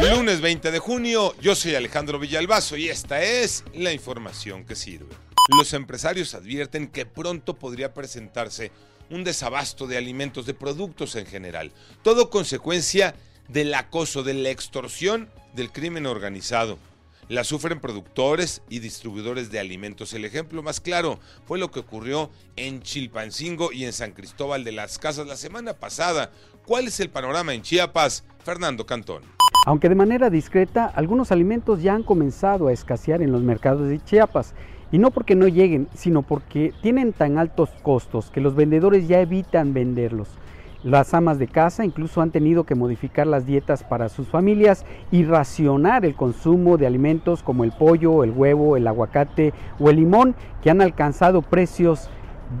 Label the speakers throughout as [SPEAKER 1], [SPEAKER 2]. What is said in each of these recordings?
[SPEAKER 1] Lunes 20 de junio, yo soy Alejandro Villalbazo y esta es la información que sirve. Los empresarios advierten que pronto podría presentarse un desabasto de alimentos, de productos en general. Todo consecuencia del acoso, de la extorsión del crimen organizado. La sufren productores y distribuidores de alimentos. El ejemplo más claro fue lo que ocurrió en Chilpancingo y en San Cristóbal de las Casas la semana pasada. ¿Cuál es el panorama en Chiapas? Fernando Cantón.
[SPEAKER 2] Aunque de manera discreta, algunos alimentos ya han comenzado a escasear en los mercados de Chiapas. Y no porque no lleguen, sino porque tienen tan altos costos que los vendedores ya evitan venderlos. Las amas de casa incluso han tenido que modificar las dietas para sus familias y racionar el consumo de alimentos como el pollo, el huevo, el aguacate o el limón que han alcanzado precios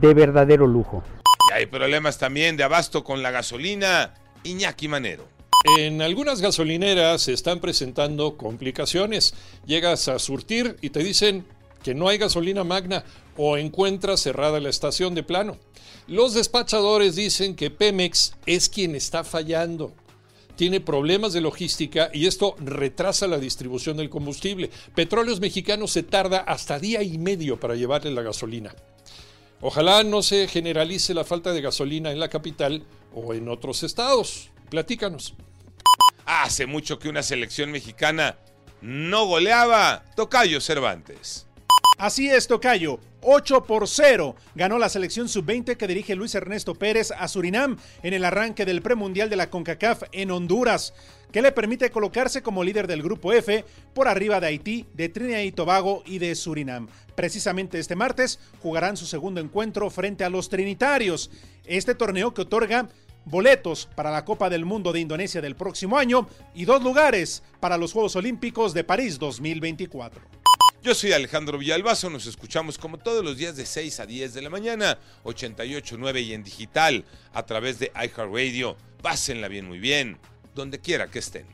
[SPEAKER 2] de verdadero lujo.
[SPEAKER 1] Y hay problemas también de abasto con la gasolina. Iñaki Manero.
[SPEAKER 3] En algunas gasolineras se están presentando complicaciones. Llegas a surtir y te dicen que no hay gasolina magna o encuentras cerrada la estación de plano. Los despachadores dicen que Pemex es quien está fallando. Tiene problemas de logística y esto retrasa la distribución del combustible. Petróleos Mexicanos se tarda hasta día y medio para llevarle la gasolina. Ojalá no se generalice la falta de gasolina en la capital o en otros estados. Platícanos.
[SPEAKER 1] Hace mucho que una selección mexicana no goleaba. Tocayo Cervantes.
[SPEAKER 4] Así es, Tocayo. 8 por 0 ganó la selección sub-20 que dirige Luis Ernesto Pérez a Surinam en el arranque del premundial de la CONCACAF en Honduras, que le permite colocarse como líder del grupo F por arriba de Haití, de Trinidad y Tobago y de Surinam. Precisamente este martes jugarán su segundo encuentro frente a los Trinitarios. Este torneo que otorga boletos para la Copa del Mundo de Indonesia del próximo año y dos lugares para los Juegos Olímpicos de París 2024.
[SPEAKER 1] Yo soy Alejandro Villalbazo, nos escuchamos como todos los días de 6 a 10 de la mañana, 88.9 y en digital, a través de iHeartRadio. Pásenla bien, muy bien, donde quiera que estén.